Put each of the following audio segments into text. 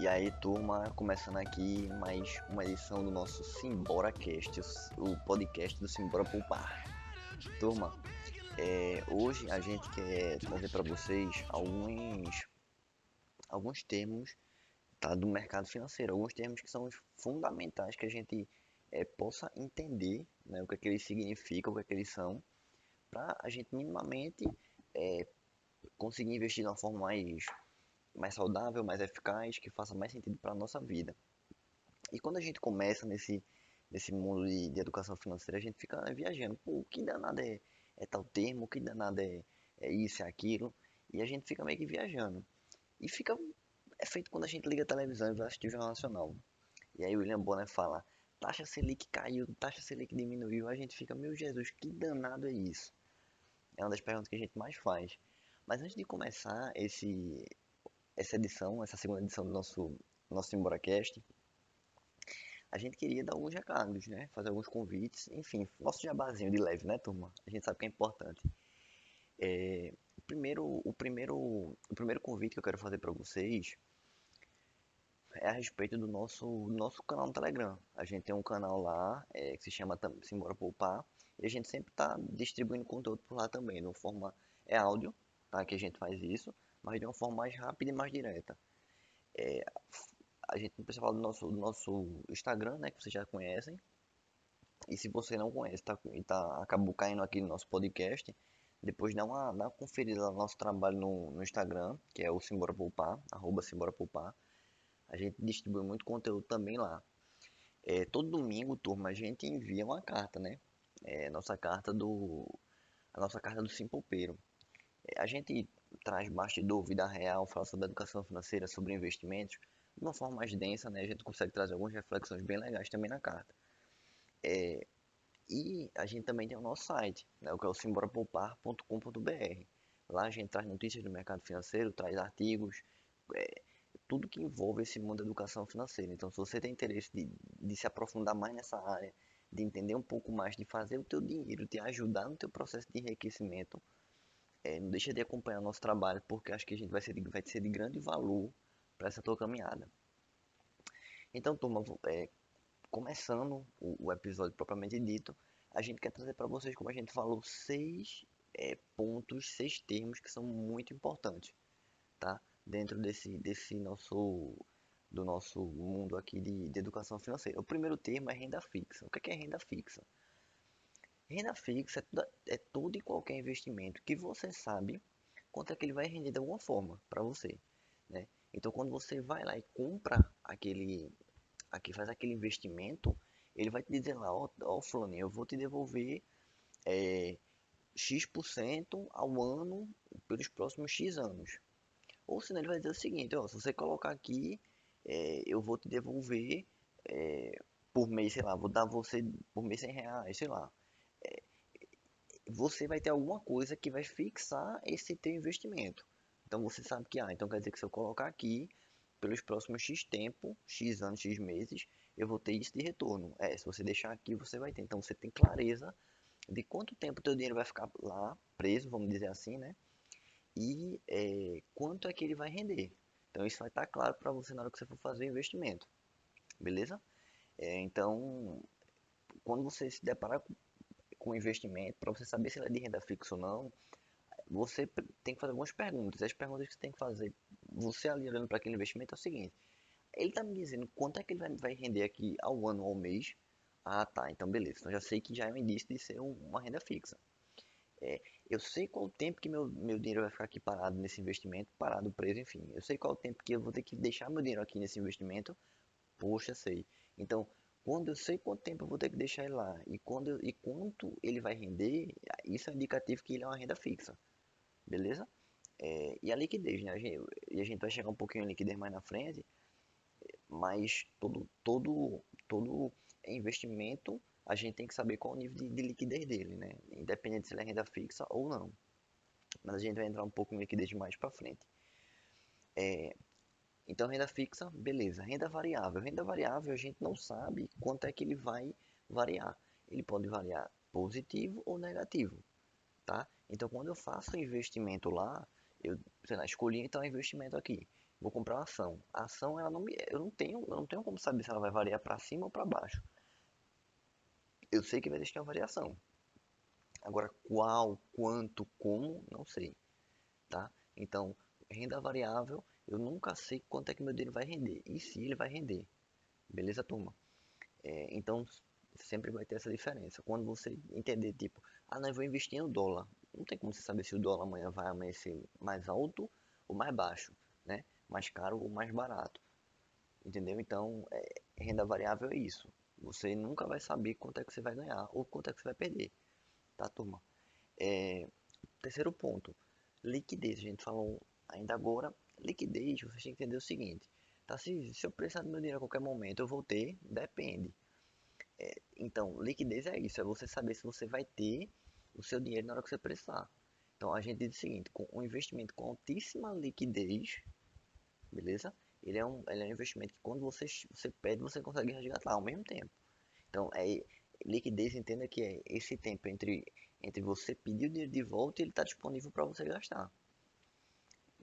E aí, turma, começando aqui mais uma edição do nosso Simbora Cast, o podcast do Simbora Poupar. Turma, é, hoje a gente quer trazer para vocês alguns, alguns termos tá, do mercado financeiro, alguns termos que são fundamentais que a gente é, possa entender né, o que, é que eles significam, o que, é que eles são, para a gente minimamente é, conseguir investir de uma forma mais mais saudável, mais eficaz, que faça mais sentido para a nossa vida. E quando a gente começa nesse, nesse mundo de, de educação financeira, a gente fica viajando. Pô, o que danado é, é tal termo, o que danado é, é isso, é aquilo. E a gente fica meio que viajando. E fica. É feito quando a gente liga a televisão e vai assistir o Jornal Nacional. E aí o William Bonner fala: taxa Selic caiu, taxa Selic diminuiu. A gente fica: meu Jesus, que danado é isso? É uma das perguntas que a gente mais faz. Mas antes de começar esse, essa edição, essa segunda edição do nosso, nosso SimboraCast, a gente queria dar alguns recados, né? Fazer alguns convites, enfim, nosso jabazinho de leve, né, turma? A gente sabe que é importante. É, o, primeiro, o, primeiro, o primeiro convite que eu quero fazer para vocês é a respeito do nosso, do nosso canal no Telegram. A gente tem um canal lá é, que se chama Simbora Poupar e a gente sempre está distribuindo conteúdo por lá também, uma forma é áudio, tá? Que a gente faz isso, mas de uma forma mais rápida e mais direta. É, a gente precisa falar do nosso, do nosso Instagram, né, que vocês já conhecem. E se você não conhece, tá, e tá, acabou caindo aqui no nosso podcast, depois dá uma, dá uma conferida no nosso trabalho no, no Instagram, que é o Simbora Poupar, arroba Simbora Poupar. A gente distribui muito conteúdo também lá. É, todo domingo, turma, a gente envia uma carta, né? É, nossa carta do... A nossa carta do Simpolpeiro. É, a gente traz bastidor, vida real, fala sobre educação financeira, sobre investimentos, de uma forma mais densa, né? A gente consegue trazer algumas reflexões bem legais também na carta. É, e a gente também tem o nosso site, né, que é o simborapoupar.com.br. Lá a gente traz notícias do mercado financeiro, traz artigos, é, tudo que envolve esse mundo da educação financeira. Então, se você tem interesse de, de se aprofundar mais nessa área, de entender um pouco mais, de fazer o teu dinheiro, te ajudar no teu processo de enriquecimento, é, não deixa de acompanhar nosso trabalho, porque acho que a gente vai ser de, vai ser de grande valor para essa tua caminhada. Então, turma, é, começando o, o, episódio propriamente dito, a gente quer trazer para vocês, como a gente falou, seis é, pontos, seis termos que são muito importantes, tá? Dentro desse, desse nosso do nosso mundo aqui de, de educação financeira. O primeiro termo é renda fixa. O que é, é renda fixa? Renda fixa é, é todo e qualquer investimento que você sabe quanto é que ele vai render de alguma forma para você, né? Então, quando você vai lá e compra aquele, aqui faz aquele investimento, ele vai te dizer lá, ó, ó fulano, eu vou te devolver é, X% ao ano pelos próximos X anos. Ou senão ele vai dizer o seguinte, ó, se você colocar aqui, é, eu vou te devolver é, por mês, sei lá, vou dar você por mês 100 reais, sei lá você vai ter alguma coisa que vai fixar esse teu investimento. Então você sabe que, ah, então quer dizer que se eu colocar aqui, pelos próximos X tempo, X anos, X meses, eu vou ter isso de retorno. É, se você deixar aqui, você vai ter. Então você tem clareza de quanto tempo teu dinheiro vai ficar lá preso, vamos dizer assim, né? E é, quanto é que ele vai render. Então isso vai estar claro para você na hora que você for fazer o investimento. Beleza? É, então, quando você se deparar com investimento, para você saber se é de renda fixa ou não, você tem que fazer algumas perguntas. As perguntas que você tem que fazer, você ali olhando para aquele investimento, é o seguinte: ele está me dizendo quanto é que ele vai render aqui ao ano ou ao mês. Ah, tá, então beleza. Então já sei que já é um indício de ser uma renda fixa. É, eu sei qual o tempo que meu, meu dinheiro vai ficar aqui parado nesse investimento, parado, preso, enfim. Eu sei qual o tempo que eu vou ter que deixar meu dinheiro aqui nesse investimento. Poxa, sei. Então, quando eu sei quanto tempo eu vou ter que deixar ele lá e, quando, e quanto ele vai render, isso é indicativo que ele é uma renda fixa. Beleza? É, e a liquidez, né? A gente, e a gente vai chegar um pouquinho em liquidez mais na frente, mas todo, todo, todo investimento a gente tem que saber qual o nível de, de liquidez dele, né? Independente se ele é renda fixa ou não. Mas a gente vai entrar um pouco em liquidez mais para frente. É, então, renda fixa, beleza. Renda variável. Renda variável, a gente não sabe quanto é que ele vai variar. Ele pode variar positivo ou negativo, tá? Então, quando eu faço um investimento lá, eu, sei lá, escolhi então um investimento aqui. vou comprar uma ação. A ação, ela não me, eu não tenho, eu não tenho como saber se ela vai variar para cima ou para baixo. Eu sei que vai existir uma variação. Agora, qual, quanto, como, não sei, tá? Então, renda variável, eu nunca sei quanto é que meu dinheiro vai render e se ele vai render. Beleza, turma? É, então, sempre vai ter essa diferença. Quando você entender, tipo, ah, eu vou investir no dólar. Não tem como você saber se o dólar amanhã vai amanhecer mais alto ou mais baixo, né? Mais caro ou mais barato. Entendeu? Então, é, renda variável é isso. Você nunca vai saber quanto é que você vai ganhar ou quanto é que você vai perder tá, turma? É, terceiro ponto, liquidez. A gente falou ainda agora, liquidez, você tem que entender o seguinte, tá? Se, se eu precisar do meu dinheiro a qualquer momento, eu vou ter, depende. É, então, liquidez é isso, é você saber se você vai ter o seu dinheiro na hora que você precisar. Então, a gente diz o seguinte, com um investimento com altíssima liquidez, beleza? Ele é um, ele é um investimento que quando você, você pede, você consegue resgatar ao mesmo tempo. Então, é, liquidez, entenda que é esse tempo entre, entre você pedir o dinheiro de volta e ele está disponível para você gastar.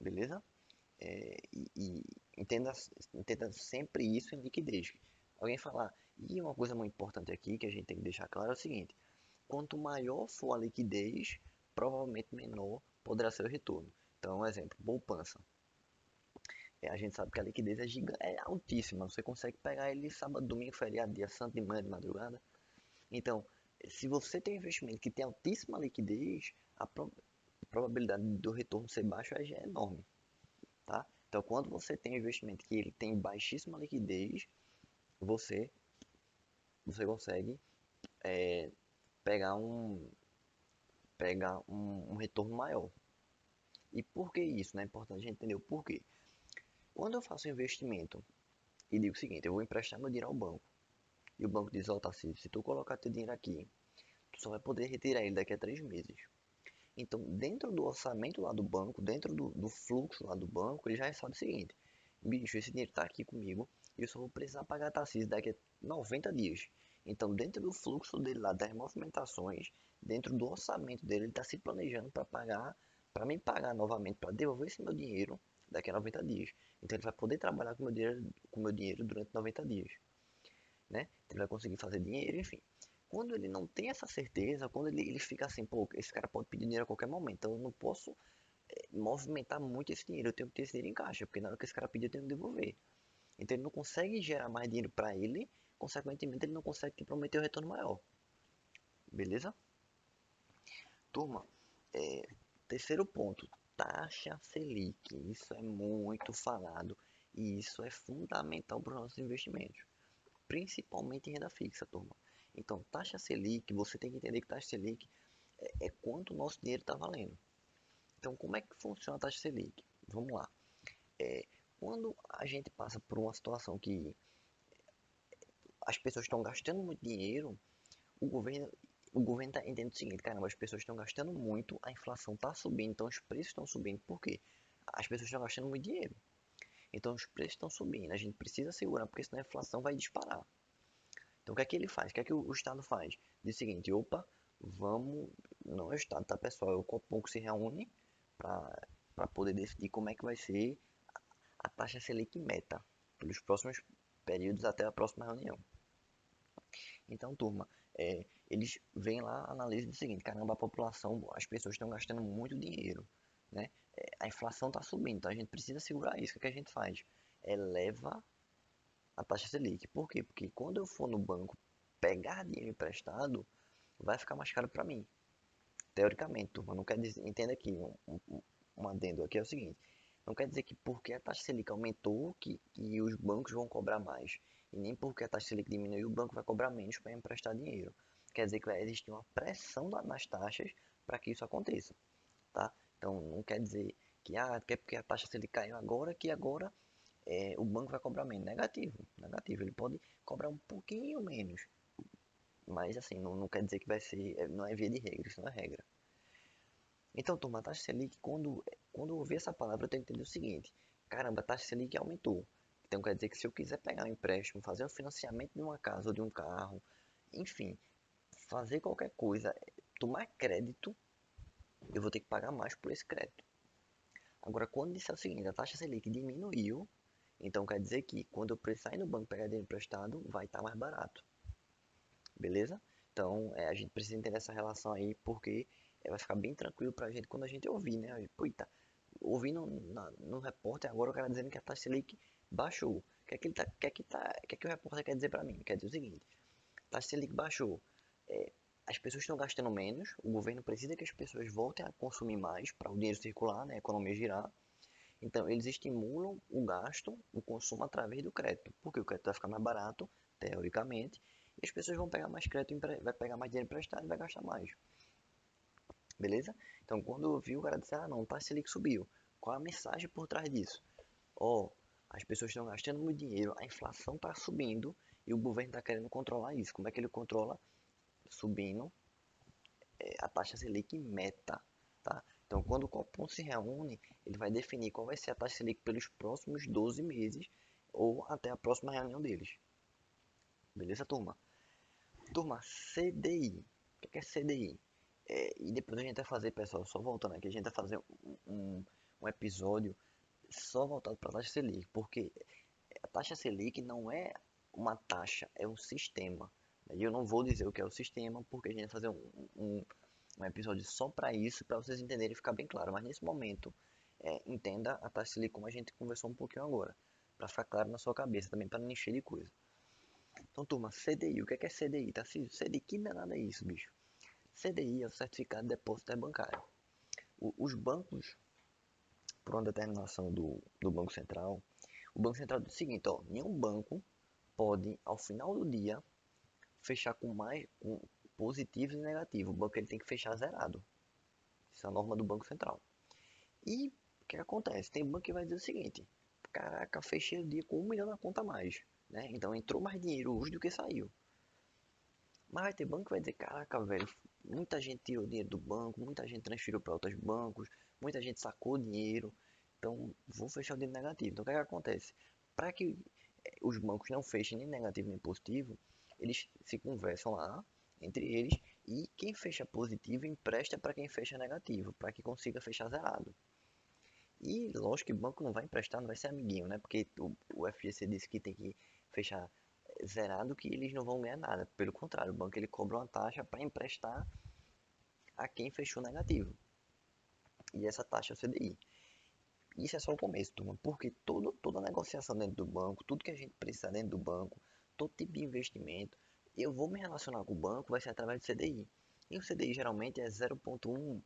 Beleza? É, e, e, entenda, entenda sempre isso em liquidez. Alguém falar, e uma coisa muito importante aqui que a gente tem que deixar claro é o seguinte: quanto maior for a liquidez, provavelmente menor poderá ser o retorno. Então, um exemplo, poupança. É, a gente sabe que a liquidez é, é altíssima. Você consegue pegar ele sábado, domingo, feriado, dia santo, de manhã, de madrugada. Então, se você tem um investimento que tem altíssima liquidez, a pro probabilidade do retorno ser baixo é, é enorme, tá? Então, quando você tem um investimento que ele tem baixíssima liquidez, você você consegue é, pegar um pegar um, um, retorno maior. E por que isso? Né? É importante a gente entender o porquê. Quando eu faço um investimento e digo o seguinte, eu vou emprestar meu dinheiro ao banco. E o banco diz, ó, oh, se tu colocar teu dinheiro aqui, tu só vai poder retirar ele daqui a três meses. Então, dentro do orçamento lá do banco, dentro do, do fluxo lá do banco, ele já sabe o seguinte, bicho, esse dinheiro tá aqui comigo e eu só vou precisar pagar a daqui a 90 dias. Então, dentro do fluxo dele lá, das movimentações, dentro do orçamento dele, ele está se planejando para pagar, para me pagar novamente, para devolver esse meu dinheiro daqui a 90 dias. Então, ele vai poder trabalhar com meu dinheiro, com meu dinheiro durante 90 dias né? Ele vai conseguir fazer dinheiro, enfim. Quando ele não tem essa certeza, quando ele, ele fica assim, pô, esse cara pode pedir dinheiro a qualquer momento, então eu não posso é, movimentar muito esse dinheiro, eu tenho que ter esse dinheiro em caixa, porque na hora que esse cara pedir eu tenho que devolver. Então ele não consegue gerar mais dinheiro para ele, consequentemente ele não consegue te prometer um retorno maior. Beleza? Turma, é, terceiro ponto, taxa Selic. Isso é muito falado e isso é fundamental para os nossos investimentos principalmente em renda fixa, turma. Então, taxa Selic, você tem que entender que taxa Selic é, é quanto o nosso dinheiro está valendo. Então, como é que funciona a taxa Selic? Vamos lá. É, quando a gente passa por uma situação que as pessoas estão gastando muito dinheiro, o governo o governo está entendendo o seguinte, caramba, as pessoas estão gastando muito, a inflação está subindo, então os preços estão subindo. Por quê? As pessoas estão gastando muito dinheiro. Então os preços estão subindo, a gente precisa segurar, porque senão a inflação vai disparar. Então o que é que ele faz? O que é que o, Estado faz? Diz o seguinte, opa, vamos, não é o Estado, tá pessoal, é o Copom que se reúne para poder decidir como é que vai ser a taxa Selic meta pelos próximos períodos até a próxima reunião. Então, turma, é, eles vêm lá, analisam o seguinte, caramba, a população, as pessoas estão gastando muito dinheiro, né? a inflação está subindo, então a gente precisa segurar isso. O que, a gente faz? Eleva a taxa Selic. Por quê? Porque quando eu for no banco pegar dinheiro emprestado, vai ficar mais caro para mim. Teoricamente, turma, não quer dizer, entenda aqui, um, um, um adendo aqui é o seguinte, não quer dizer que porque a taxa Selic aumentou que, que os bancos vão cobrar mais. E nem porque a taxa Selic diminuiu, o banco vai cobrar menos para emprestar dinheiro. Quer dizer que vai existir uma pressão nas taxas para que isso aconteça. Tá? Então, não quer dizer que, ah, que é porque a taxa Selic caiu agora, que agora é, o banco vai cobrar menos. Negativo, negativo. Ele pode cobrar um pouquinho menos. Mas, assim, não, não quer dizer que vai ser, é, não é via de regra, isso não é regra. Então, turma, a taxa Selic, quando, quando eu ouvir essa palavra, eu tenho que entender o seguinte. Caramba, a taxa Selic aumentou. Então, quer dizer que se eu quiser pegar um empréstimo, fazer um financiamento de uma casa ou de um carro, enfim, fazer qualquer coisa, tomar crédito, eu vou ter que pagar mais por esse crédito. Agora, quando disser o seguinte, a taxa Selic diminuiu, então quer dizer que quando eu precisar ir no banco pegar dinheiro emprestado, vai estar tá mais barato. Beleza? Então, é, a gente precisa entender essa relação aí, porque é, vai ficar bem tranquilo pra gente quando a gente ouvir, né? Puta, ouvindo na, no repórter agora o cara dizendo que a taxa Selic baixou. O que é que, ele tá, que, é que, tá, que, é que o repórter quer dizer para mim? Quer dizer o seguinte, a taxa Selic baixou. É, as pessoas estão gastando menos, o governo precisa que as pessoas voltem a consumir mais para o dinheiro circular, né, a economia girar. Então, eles estimulam o gasto, o consumo através do crédito, porque o crédito vai ficar mais barato, teoricamente, e as pessoas vão pegar mais crédito, vai pegar mais dinheiro emprestado e vai gastar mais. Beleza? Então, quando eu vi o cara disse, ah, não, tá Selic subiu. Qual a mensagem por trás disso? Ó, oh, as pessoas estão gastando muito dinheiro, a inflação está subindo e o governo está querendo controlar isso. Como é que ele controla? Subindo é, a taxa Selic meta? Então, quando o Copom se reúne, ele vai definir qual vai ser a taxa Selic pelos próximos 12 meses ou até a próxima reunião deles. Beleza, turma? Turma, CDI. O que é CDI? É, e depois a gente vai fazer, pessoal, só voltando aqui, a gente vai fazer um, um, um episódio só voltado para a taxa Selic, porque a taxa Selic não é uma taxa, é um sistema. E eu não vou dizer o que é o sistema, porque a gente vai fazer um, um, um episódio só para isso, para vocês entenderem e ficar bem claro. Mas nesse momento, é, entenda a taxa Selic como a gente conversou um pouquinho agora, para ficar claro na sua cabeça, também para não encher de coisa. Então, turma, CDI, o que é, que é CDI? Tá? CDI, que danada é isso, bicho? CDI é o Certificado de Depósito Bancário. O, os bancos, por uma determinação do, do Banco Central, o Banco Central diz o seguinte, ó, nenhum banco pode, ao final do dia, fechar com mais com positivo e negativo. O banco ele tem que fechar zerado. Isso é a norma do Banco Central. E o que acontece? Tem banco que vai dizer o seguinte, caraca, fechei o dia com um milhão na conta a mais. Né? Então entrou mais dinheiro hoje do que saiu. Mas vai ter banco que vai dizer, caraca, velho, muita gente tirou dinheiro do banco, muita gente transferiu para outros bancos, muita gente sacou dinheiro, então vou fechar o dinheiro negativo. Então o que, é que acontece? Para que eh, os bancos não fechem nem negativo nem positivo, eles se conversam lá entre eles e quem fecha positivo empresta para quem fecha negativo, para que consiga fechar zerado. E lógico que o banco não vai emprestar, não vai ser amiguinho, né? Porque o, o FGC disse que tem que fechar zerado que eles não vão ganhar nada. Pelo contrário, o banco ele cobra uma taxa para emprestar a quem fechou negativo. E essa taxa é o CDI. Isso é só o começo, turma, porque todo, toda negociação dentro do banco, tudo que a gente precisa dentro do banco, todo tipo de investimento, eu vou me relacionar com o banco, vai ser através do CDI. E o CDI geralmente é 0,1%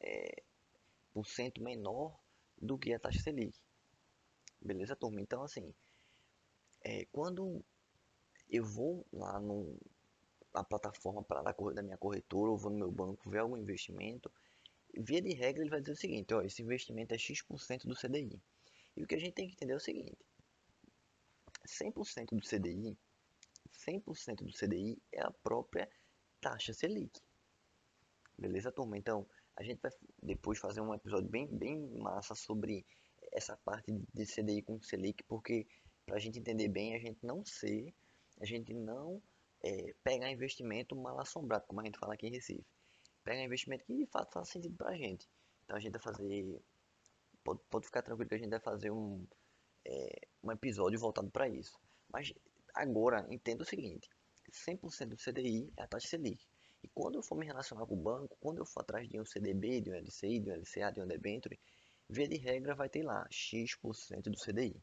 é, menor do que a taxa Selic. Beleza, turma? Então, assim, é, quando eu vou lá no, na plataforma para da, da minha corretora, ou vou no meu banco ver algum investimento, via de regra ele vai dizer o seguinte, ó, esse investimento é X% do CDI. E o que a gente tem que entender é o seguinte, 100% do CDI, 100% do CDI é a própria taxa Selic. Beleza, turma? Então, a gente vai depois fazer um episódio bem, bem massa sobre essa parte de CDI com Selic, porque para a gente entender bem, a gente não ser, a gente não é, pegar investimento mal assombrado, como a gente fala aqui em Recife. Pegar investimento que de fato faz sentido para a gente. Então a gente vai fazer, pode, pode ficar tranquilo que a gente vai fazer um, é, um episódio voltado para isso. Mas agora, entenda o seguinte, 100% do CDI é a taxa Selic. E quando eu for me relacionar com o banco, quando eu for atrás de um CDB, de um LCI, de um LCA, de um debenture, via de regra vai ter lá X% do CDI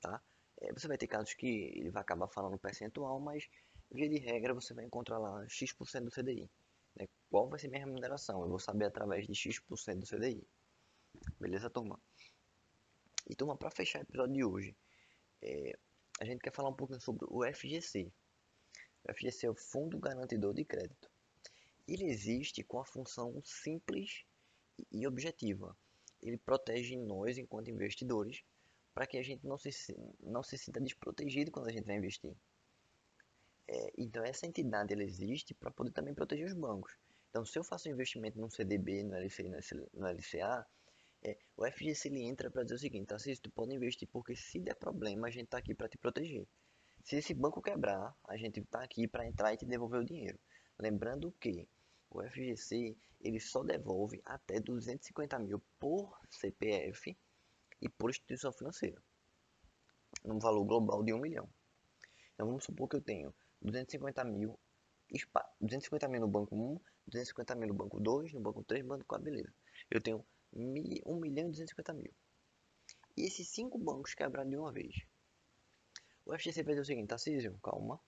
tá? É, você vai ter casos que ele vai acabar falando percentual, mas via de regra você vai encontrar lá X% do CDI. Né? Qual vai ser minha remuneração? Eu vou saber através de X% do CDI. Beleza, turma? E turma, para fechar o episódio de hoje, é, a gente quer falar um pouquinho sobre o FGC. O FGC é o Fundo Garantidor de Crédito. Ele existe com a função simples e objetiva. Ele protege nós, enquanto investidores, para que a gente não se, não se sinta desprotegido quando a gente vai investir. É, então essa entidade ela existe para poder também proteger os bancos. Então se eu faço um investimento num CDB, no, LCI, no LCA, é, o FGC ele entra para dizer o seguinte, Assis, tu pode investir porque se der problema a gente está aqui para te proteger. Se esse banco quebrar, a gente está aqui para entrar e te devolver o dinheiro. Lembrando que O FGC ele só devolve até 250 mil por CPF e por instituição financeira, num valor global de 1 milhão. Então vamos supor que eu tenho 250 mil, 250 mil no banco 1, 250 mil no banco 2, no banco 3, no banco 4, beleza. Eu tenho 1 milhão e 250 mil. E esses cinco bancos quebraram de uma vez. O FGC vai dizer o seguinte, Tarcísio, calma,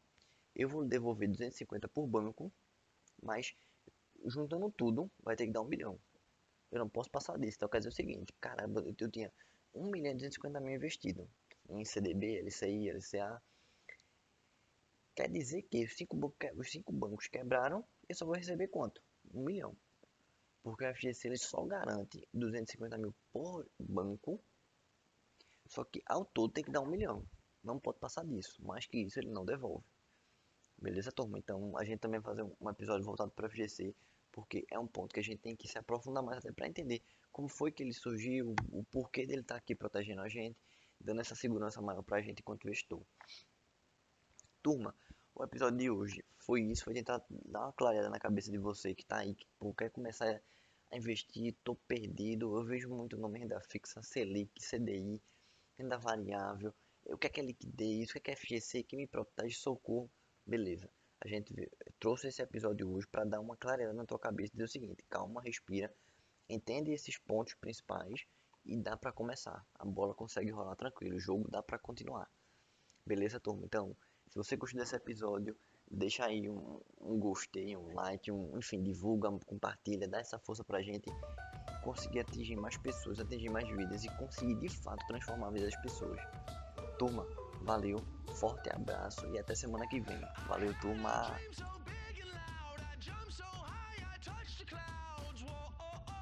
eu vou devolver 250 por banco, mas juntando tudo vai ter que dar um milhão. Eu não posso passar disso. Então quer dizer o seguinte, caramba, eu tinha 1 milhão e 250 mil investido em CDB, LCI, LCA. Quer dizer que os cinco, os cinco bancos quebraram, eu só vou receber quanto? 1 milhão. Porque o FGC ele só garante 250 mil por banco, só que ao todo tem que dar 1 milhão. Não pode passar disso. Mais que isso ele não devolve. Beleza, turma? Então a gente também vai fazer um episódio voltado para o FGC, porque é um ponto que a gente tem que se aprofundar mais até para entender como foi que ele surgiu, o porquê dele estar tá aqui protegendo a gente, dando essa segurança maior para a gente enquanto investor. Turma, o episódio de hoje foi isso, foi tentar dar uma clareada na cabeça de você que está aí, que pô, quer começar a investir, tô perdido, eu vejo muito nome renda fixa, Selic, CDI, renda variável, o que é que é liquidez, o que é que é FGC, que me protege, socorro, beleza. A gente trouxe esse episódio hoje para dar uma clareza na tua cabeça e dizer o seguinte, calma, respira, entende esses pontos principais e dá para começar. A bola consegue rolar tranquilo, o jogo dá para continuar. Beleza, turma? Então, se você gostou desse episódio, deixa aí um, um gostei, um like, um, enfim, divulga, compartilha, dá essa força pra gente conseguir atingir mais pessoas, atingir mais vidas e conseguir de fato transformar a vida das pessoas. Turma, valeu, forte abraço e até semana que vem. Valeu, turma!